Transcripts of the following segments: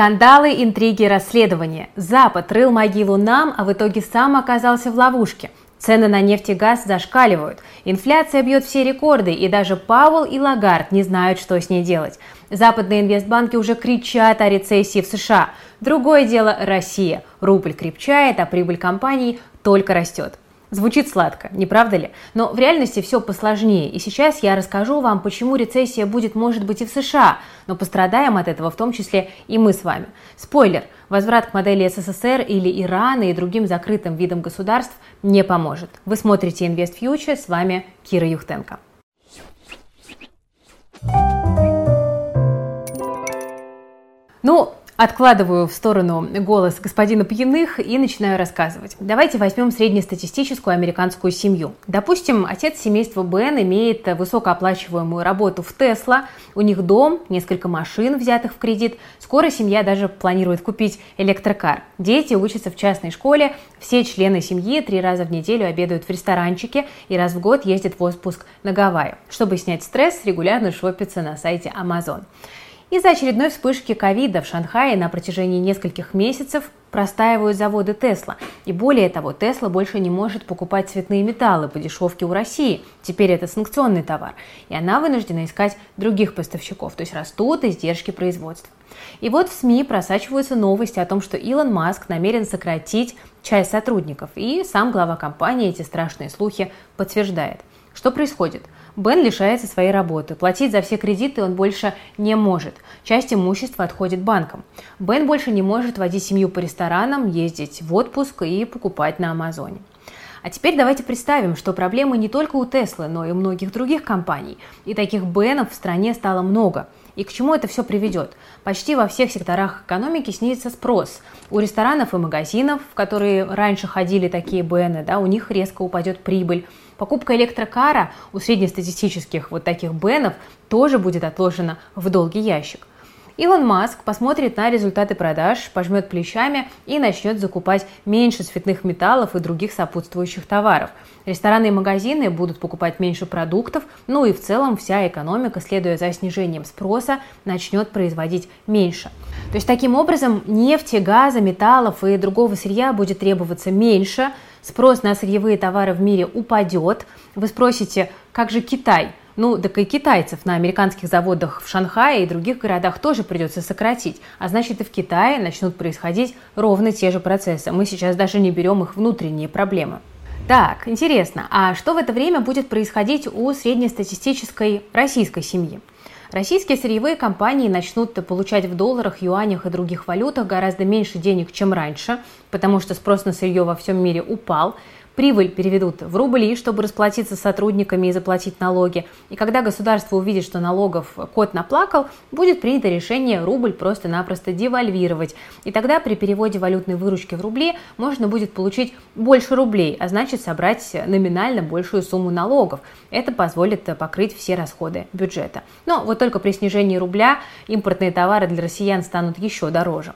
Скандалы, интриги, расследования. Запад рыл могилу нам, а в итоге сам оказался в ловушке. Цены на нефть и газ зашкаливают. Инфляция бьет все рекорды, и даже Пауэлл и Лагард не знают, что с ней делать. Западные инвестбанки уже кричат о рецессии в США. Другое дело – Россия. Рубль крепчает, а прибыль компаний только растет. Звучит сладко, не правда ли? Но в реальности все посложнее. И сейчас я расскажу вам, почему рецессия будет, может быть, и в США. Но пострадаем от этого в том числе и мы с вами. Спойлер. Возврат к модели СССР или Ирана и другим закрытым видам государств не поможет. Вы смотрите Invest Future, с вами Кира Юхтенко. Ну, Откладываю в сторону голос господина Пьяных и начинаю рассказывать. Давайте возьмем среднестатистическую американскую семью. Допустим, отец семейства Бен имеет высокооплачиваемую работу в Тесла, у них дом, несколько машин, взятых в кредит. Скоро семья даже планирует купить электрокар. Дети учатся в частной школе, все члены семьи три раза в неделю обедают в ресторанчике и раз в год ездят в отпуск на Гавайи. Чтобы снять стресс, регулярно шопятся на сайте Amazon. Из-за очередной вспышки ковида в Шанхае на протяжении нескольких месяцев простаивают заводы Тесла. И более того, Тесла больше не может покупать цветные металлы по дешевке у России. Теперь это санкционный товар. И она вынуждена искать других поставщиков, то есть растут издержки производства. И вот в СМИ просачиваются новости о том, что Илон Маск намерен сократить часть сотрудников. И сам глава компании эти страшные слухи подтверждает. Что происходит? Бен лишается своей работы. Платить за все кредиты он больше не может. Часть имущества отходит банкам. Бен больше не может водить семью по ресторанам, ездить в отпуск и покупать на Амазоне. А теперь давайте представим, что проблемы не только у Теслы, но и у многих других компаний. И таких Бенов в стране стало много. И к чему это все приведет? Почти во всех секторах экономики снизится спрос. У ресторанов и магазинов, в которые раньше ходили такие Бены, да, у них резко упадет прибыль. Покупка электрокара у среднестатистических вот таких бенов тоже будет отложена в долгий ящик. Илон Маск посмотрит на результаты продаж, пожмет плечами и начнет закупать меньше цветных металлов и других сопутствующих товаров. Рестораны и магазины будут покупать меньше продуктов, ну и в целом вся экономика, следуя за снижением спроса, начнет производить меньше. То есть таким образом нефти, газа, металлов и другого сырья будет требоваться меньше, спрос на сырьевые товары в мире упадет. Вы спросите, как же Китай? Ну, так и китайцев на американских заводах в Шанхае и других городах тоже придется сократить. А значит, и в Китае начнут происходить ровно те же процессы. Мы сейчас даже не берем их внутренние проблемы. Так, интересно, а что в это время будет происходить у среднестатистической российской семьи? Российские сырьевые компании начнут получать в долларах, юанях и других валютах гораздо меньше денег, чем раньше, потому что спрос на сырье во всем мире упал. Прибыль переведут в рубли, чтобы расплатиться с сотрудниками и заплатить налоги. И когда государство увидит, что налогов кот наплакал, будет принято решение рубль просто-напросто девальвировать. И тогда при переводе валютной выручки в рубли можно будет получить больше рублей, а значит собрать номинально большую сумму налогов. Это позволит покрыть все расходы бюджета. Но вот только при снижении рубля импортные товары для россиян станут еще дороже.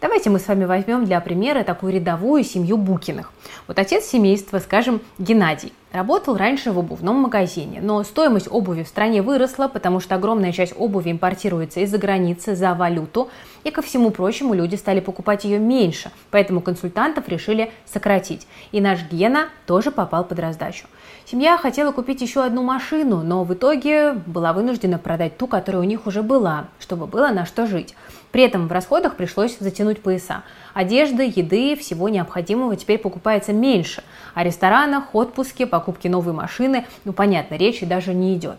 Давайте мы с вами возьмем для примера такую рядовую семью Букиных. Вот отец семейства, скажем, Геннадий, работал раньше в обувном магазине, но стоимость обуви в стране выросла, потому что огромная часть обуви импортируется из-за границы за валюту, и ко всему прочему люди стали покупать ее меньше, поэтому консультантов решили сократить. И наш Гена тоже попал под раздачу. Семья хотела купить еще одну машину, но в итоге была вынуждена продать ту, которая у них уже была, чтобы было на что жить. При этом в расходах пришлось затянуть пояса. Одежды, еды, всего необходимого теперь покупается меньше. О ресторанах, отпуске, покупке новой машины, ну понятно, речи даже не идет.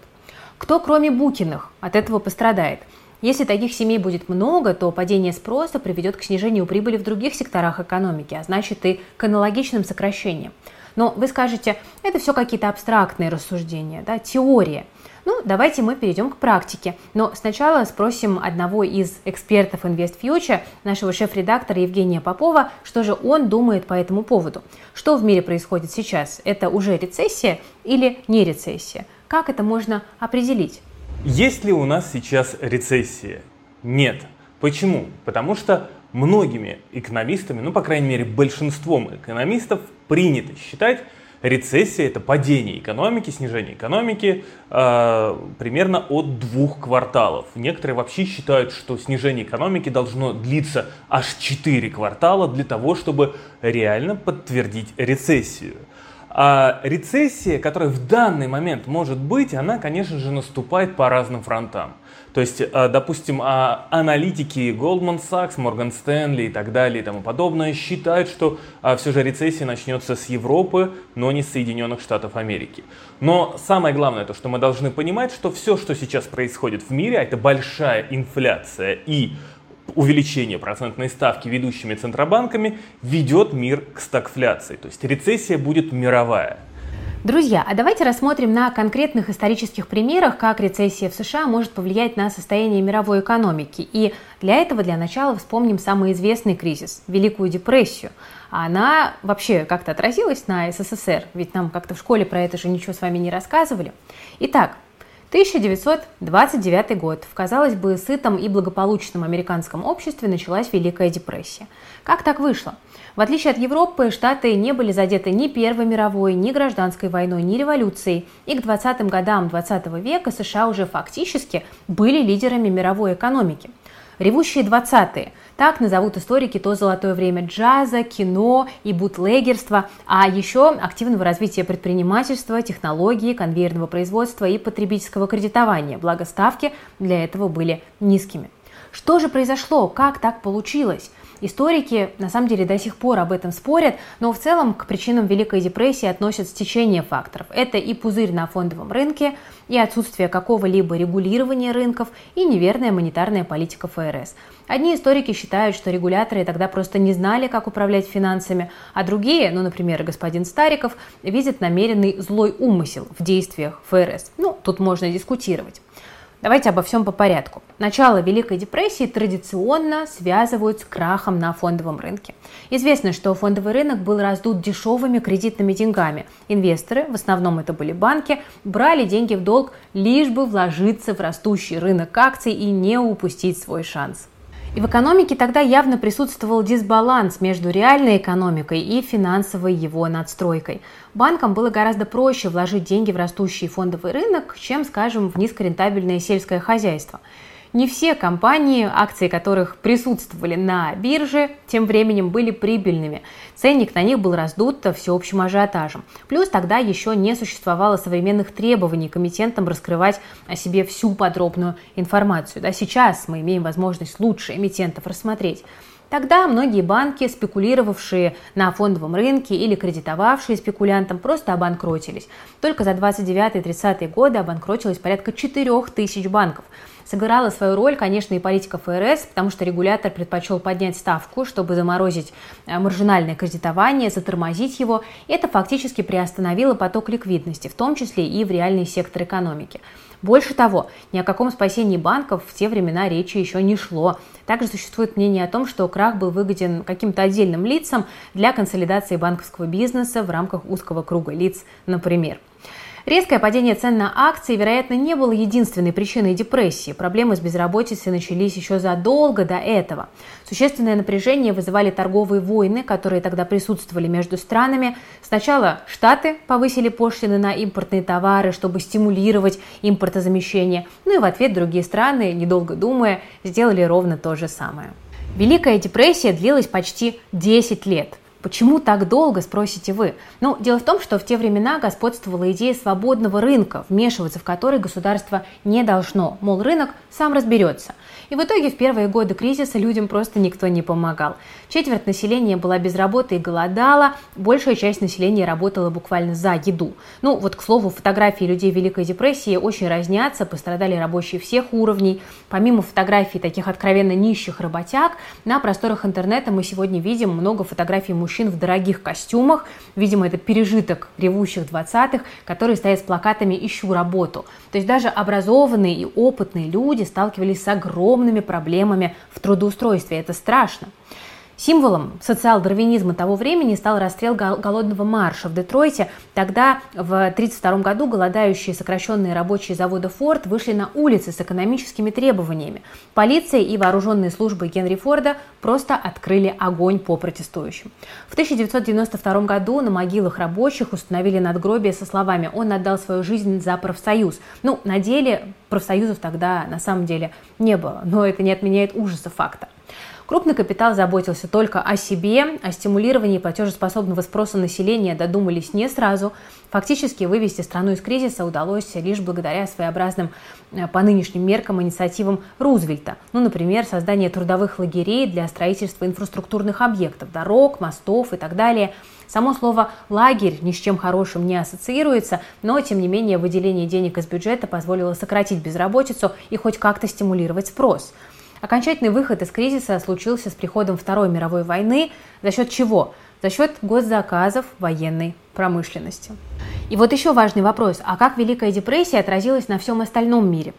Кто, кроме Букиных, от этого пострадает? Если таких семей будет много, то падение спроса приведет к снижению прибыли в других секторах экономики, а значит и к аналогичным сокращениям. Но вы скажете, это все какие-то абстрактные рассуждения, да, теория. Ну, давайте мы перейдем к практике. Но сначала спросим одного из экспертов InvestFuture, нашего шеф-редактора Евгения Попова, что же он думает по этому поводу. Что в мире происходит сейчас? Это уже рецессия или не рецессия? Как это можно определить? Есть ли у нас сейчас рецессия? Нет. Почему? Потому что многими экономистами, ну, по крайней мере, большинством экономистов принято считать, Рецессия – это падение экономики, снижение экономики э, примерно от двух кварталов. Некоторые вообще считают, что снижение экономики должно длиться аж 4 квартала для того, чтобы реально подтвердить рецессию. А рецессия, которая в данный момент может быть, она, конечно же, наступает по разным фронтам. То есть, а, допустим, а, аналитики Goldman Sachs, Morgan Stanley и так далее и тому подобное считают, что а, все же рецессия начнется с Европы, но не с Соединенных Штатов Америки. Но самое главное, то, что мы должны понимать, что все, что сейчас происходит в мире, это большая инфляция и увеличение процентной ставки ведущими центробанками ведет мир к стагфляции. То есть рецессия будет мировая. Друзья, а давайте рассмотрим на конкретных исторических примерах, как рецессия в США может повлиять на состояние мировой экономики. И для этого для начала вспомним самый известный кризис – Великую депрессию. Она вообще как-то отразилась на СССР, ведь нам как-то в школе про это же ничего с вами не рассказывали. Итак, 1929 год. В, казалось бы, сытом и благополучном американском обществе началась Великая депрессия. Как так вышло? В отличие от Европы, Штаты не были задеты ни Первой мировой, ни гражданской войной, ни революцией. И к 20-м годам 20 века США уже фактически были лидерами мировой экономики. Ревущие 20-е. Так назовут историки то золотое время джаза, кино и бутлегерства, а еще активного развития предпринимательства, технологии, конвейерного производства и потребительского кредитования, благо ставки для этого были низкими. Что же произошло? Как так получилось? Историки на самом деле до сих пор об этом спорят, но в целом к причинам Великой депрессии относят стечение факторов. Это и пузырь на фондовом рынке, и отсутствие какого-либо регулирования рынков, и неверная монетарная политика ФРС. Одни историки считают, что регуляторы тогда просто не знали, как управлять финансами, а другие, ну, например, господин Стариков, видят намеренный злой умысел в действиях ФРС. Ну, тут можно дискутировать. Давайте обо всем по порядку. Начало Великой депрессии традиционно связывают с крахом на фондовом рынке. Известно, что фондовый рынок был раздут дешевыми кредитными деньгами. Инвесторы, в основном это были банки, брали деньги в долг, лишь бы вложиться в растущий рынок акций и не упустить свой шанс. И в экономике тогда явно присутствовал дисбаланс между реальной экономикой и финансовой его надстройкой. Банкам было гораздо проще вложить деньги в растущий фондовый рынок, чем, скажем, в низкорентабельное сельское хозяйство. Не все компании, акции которых присутствовали на бирже, тем временем были прибыльными. Ценник на них был раздут всеобщим ажиотажем. Плюс тогда еще не существовало современных требований к эмитентам раскрывать о себе всю подробную информацию. Да, сейчас мы имеем возможность лучше эмитентов рассмотреть. Тогда многие банки, спекулировавшие на фондовом рынке или кредитовавшие спекулянтам, просто обанкротились. Только за 29-30 годы обанкротилось порядка 4000 банков. Сыграла свою роль, конечно, и политика ФРС, потому что регулятор предпочел поднять ставку, чтобы заморозить э, маржинальное кредитование, затормозить его. Это фактически приостановило поток ликвидности, в том числе и в реальный сектор экономики. Больше того, ни о каком спасении банков в те времена речи еще не шло. Также существует мнение о том, что крах был выгоден каким-то отдельным лицам для консолидации банковского бизнеса в рамках узкого круга лиц, например. Резкое падение цен на акции, вероятно, не было единственной причиной депрессии. Проблемы с безработицей начались еще задолго до этого. Существенное напряжение вызывали торговые войны, которые тогда присутствовали между странами. Сначала Штаты повысили пошлины на импортные товары, чтобы стимулировать импортозамещение. Ну и в ответ другие страны, недолго думая, сделали ровно то же самое. Великая депрессия длилась почти 10 лет – Почему так долго, спросите вы? Ну, дело в том, что в те времена господствовала идея свободного рынка, вмешиваться в который государство не должно. Мол, рынок сам разберется. И в итоге в первые годы кризиса людям просто никто не помогал. Четверть населения была без работы и голодала, большая часть населения работала буквально за еду. Ну, вот, к слову, фотографии людей Великой депрессии очень разнятся, пострадали рабочие всех уровней. Помимо фотографий таких откровенно нищих работяг, на просторах интернета мы сегодня видим много фотографий мужчин в дорогих костюмах. Видимо, это пережиток ревущих 20-х, которые стоят с плакатами «Ищу работу». То есть даже образованные и опытные люди сталкивались с огромными проблемами в трудоустройстве. Это страшно. Символом социал-дарвинизма того времени стал расстрел голодного марша в Детройте. Тогда, в 1932 году, голодающие сокращенные рабочие завода Форд вышли на улицы с экономическими требованиями. Полиция и вооруженные службы Генри Форда просто открыли огонь по протестующим. В 1992 году на могилах рабочих установили надгробие со словами «Он отдал свою жизнь за профсоюз». Ну, на деле профсоюзов тогда на самом деле не было, но это не отменяет ужаса факта. Крупный капитал заботился только о себе, о стимулировании платежеспособного спроса населения додумались не сразу. Фактически вывести страну из кризиса удалось лишь благодаря своеобразным э, по нынешним меркам инициативам Рузвельта. Ну, например, создание трудовых лагерей для строительства инфраструктурных объектов, дорог, мостов и так далее. Само слово «лагерь» ни с чем хорошим не ассоциируется, но, тем не менее, выделение денег из бюджета позволило сократить безработицу и хоть как-то стимулировать спрос. Окончательный выход из кризиса случился с приходом Второй мировой войны. За счет чего? За счет госзаказов военной промышленности. И вот еще важный вопрос. А как Великая депрессия отразилась на всем остальном мире?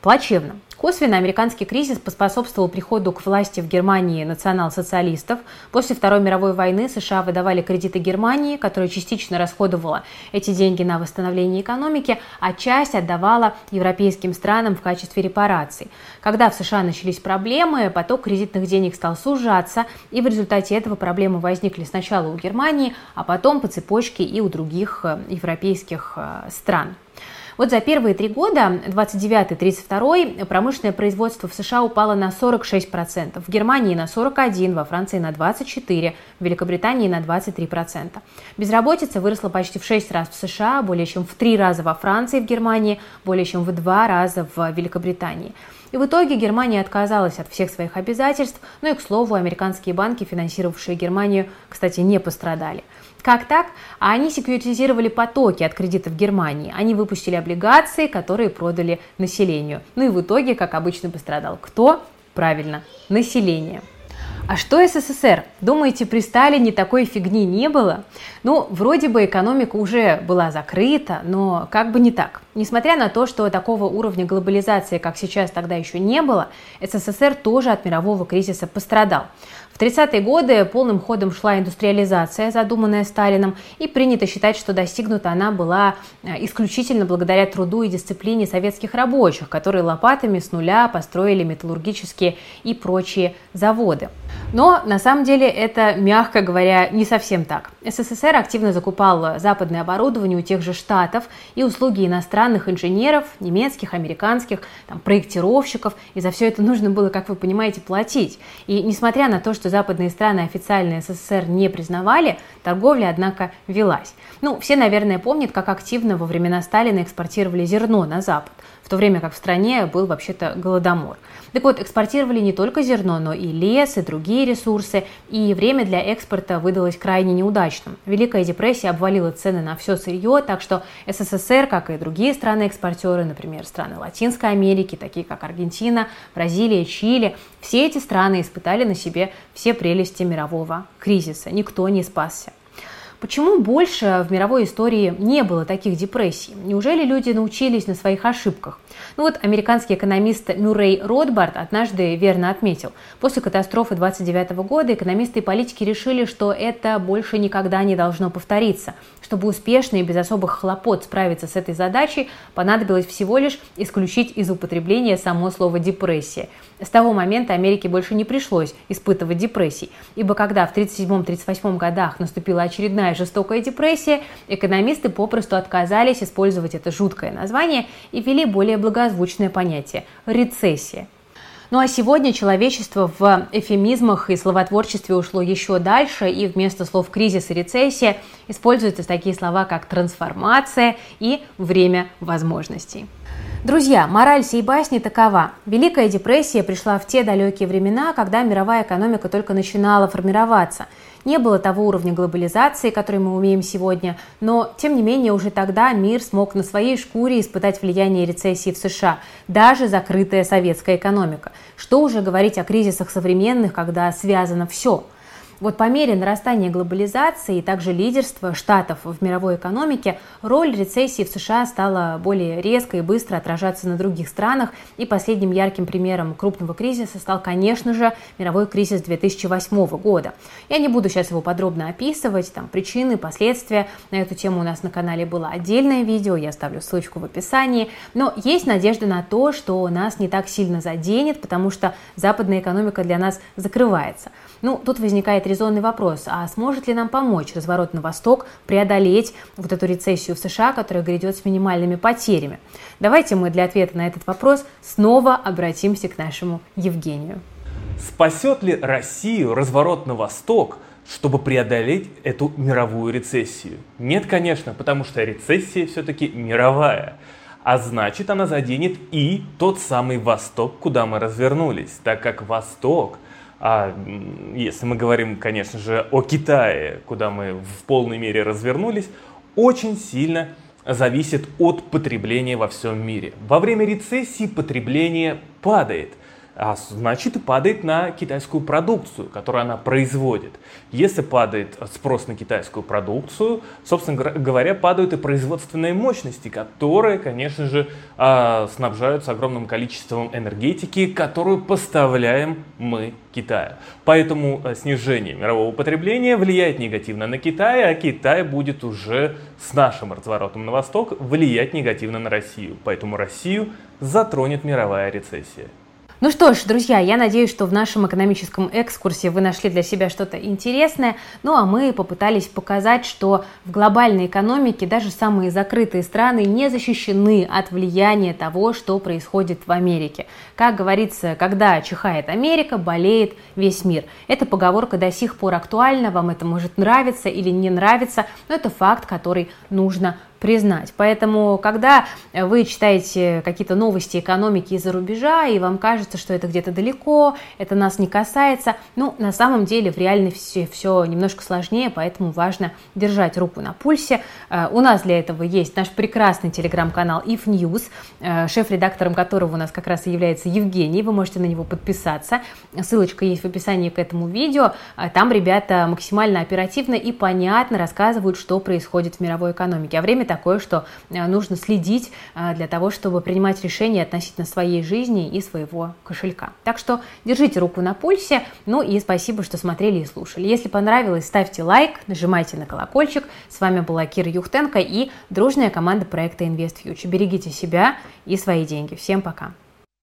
Плачевно. Косвенно американский кризис поспособствовал приходу к власти в Германии национал-социалистов. После Второй мировой войны США выдавали кредиты Германии, которая частично расходовала эти деньги на восстановление экономики, а часть отдавала европейским странам в качестве репараций. Когда в США начались проблемы, поток кредитных денег стал сужаться, и в результате этого проблемы возникли сначала у Германии, а потом по цепочке и у других э, европейских э, стран. Вот за первые три года, 29-32, промышленное производство в США упало на 46%, в Германии на 41%, во Франции на 24%, в Великобритании на 23%. Безработица выросла почти в 6 раз в США, более чем в 3 раза во Франции, в Германии, более чем в 2 раза в Великобритании. И в итоге Германия отказалась от всех своих обязательств, ну и, к слову, американские банки, финансировавшие Германию, кстати, не пострадали. Как так? А они секьюритизировали потоки от кредитов Германии. Они выпустили облигации, которые продали населению. Ну и в итоге, как обычно, пострадал кто? Правильно, население. А что СССР? Думаете, при Сталине такой фигни не было? Ну, вроде бы экономика уже была закрыта, но как бы не так. Несмотря на то, что такого уровня глобализации, как сейчас, тогда еще не было, СССР тоже от мирового кризиса пострадал. 30-е годы полным ходом шла индустриализация, задуманная Сталином, и принято считать, что достигнута она была э, исключительно благодаря труду и дисциплине советских рабочих, которые лопатами с нуля построили металлургические и прочие заводы. Но на самом деле это, мягко говоря, не совсем так. СССР активно закупал западное оборудование у тех же штатов и услуги иностранных инженеров, немецких, американских, там, проектировщиков, и за все это нужно было, как вы понимаете, платить. И несмотря на то, что западные страны официально СССР не признавали, торговля, однако, велась. Ну, все, наверное, помнят, как активно во времена Сталина экспортировали зерно на Запад, в то время как в стране был вообще-то голодомор. Так вот, экспортировали не только зерно, но и лес, и другие ресурсы, и время для экспорта выдалось крайне неудачным. Великая депрессия обвалила цены на все сырье, так что СССР, как и другие страны-экспортеры, например, страны Латинской Америки, такие как Аргентина, Бразилия, Чили, все эти страны испытали на себе все прелести мирового кризиса. Никто не спасся. Почему больше в мировой истории не было таких депрессий? Неужели люди научились на своих ошибках? Ну вот американский экономист Мюррей Ротбард однажды верно отметил. После катастрофы 29 года экономисты и политики решили, что это больше никогда не должно повториться. Чтобы успешно и без особых хлопот справиться с этой задачей, понадобилось всего лишь исключить из употребления само слово «депрессия». С того момента Америке больше не пришлось испытывать депрессий, ибо когда в 1937-1938 годах наступила очередная жестокая депрессия, экономисты попросту отказались использовать это жуткое название и ввели более благозвучное понятие – рецессия. Ну а сегодня человечество в эфемизмах и словотворчестве ушло еще дальше, и вместо слов «кризис» и «рецессия» используются такие слова, как «трансформация» и «время возможностей». Друзья, мораль сей басни такова. Великая депрессия пришла в те далекие времена, когда мировая экономика только начинала формироваться. Не было того уровня глобализации, который мы умеем сегодня, но, тем не менее, уже тогда мир смог на своей шкуре испытать влияние рецессии в США, даже закрытая советская экономика. Что уже говорить о кризисах современных, когда связано все – Вот по мере нарастания глобализации и также лидерства штатов в мировой экономике, роль рецессии в США стала более резко и быстро отражаться на других странах. И последним ярким примером крупного кризиса стал, конечно же, мировой кризис 2008 года. Я не буду сейчас его подробно описывать, там причины, последствия. На эту тему у нас на канале было отдельное видео, я оставлю ссылочку в описании. Но есть надежда на то, что нас не так сильно заденет, потому что западная экономика для нас закрывается. Ну, тут возникает резонный вопрос, а сможет ли нам помочь разворот на восток преодолеть вот эту рецессию в США, которая грядет с минимальными потерями? Давайте мы для ответа на этот вопрос снова обратимся к нашему Евгению. Спасет ли Россию разворот на восток, чтобы преодолеть эту мировую рецессию? Нет, конечно, потому что рецессия все-таки мировая. А значит, она заденет и тот самый Восток, куда мы развернулись, так как Восток – а если мы говорим, конечно же, о Китае, куда мы в полной мере развернулись, очень сильно зависит от потребления во всем мире. Во время рецессии потребление падает а значит и падает на китайскую продукцию, которую она производит. Если падает спрос на китайскую продукцию, собственно говоря, падают и производственные мощности, которые, конечно же, а, снабжаются огромным количеством энергетики, которую поставляем мы Китаю. Поэтому э, снижение мирового потребления влияет негативно на Китай, а Китай будет уже с нашим разворотом на восток влиять негативно на Россию. Поэтому Россию затронет мировая рецессия. Ну что ж, друзья, я надеюсь, что в нашем экономическом экскурсе вы нашли для себя что-то интересное. Ну а мы попытались показать, что в глобальной экономике даже самые закрытые страны не защищены от влияния того, что происходит в Америке. Как говорится, когда чихает Америка, болеет весь мир. Эта поговорка до сих пор актуальна, вам это может нравиться или не нравиться, но это факт, который нужно признать. Поэтому, когда вы читаете какие-то новости экономики из-за рубежа, и вам кажется, что это где-то далеко, это нас не касается, ну, на самом деле в реальности все немножко сложнее, поэтому важно держать руку на пульсе. Э, у нас для этого есть наш прекрасный телеграм-канал If News, э, шеф-редактором которого у нас как раз и является Евгений, вы можете на него подписаться. Ссылочка есть в описании к этому видео. Э, там ребята максимально оперативно и понятно рассказывают, что происходит в мировой экономике. А время такое, что э, нужно следить э, для того, чтобы принимать решения относительно своей жизни и своего кошелька. Так что держите руку на пульсе, ну и спасибо, что смотрели и слушали. Если понравилось, ставьте лайк, нажимайте на колокольчик. С вами была Кира Юхтенко и дружная команда проекта InvestFuture. Берегите себя и свои деньги. Всем пока!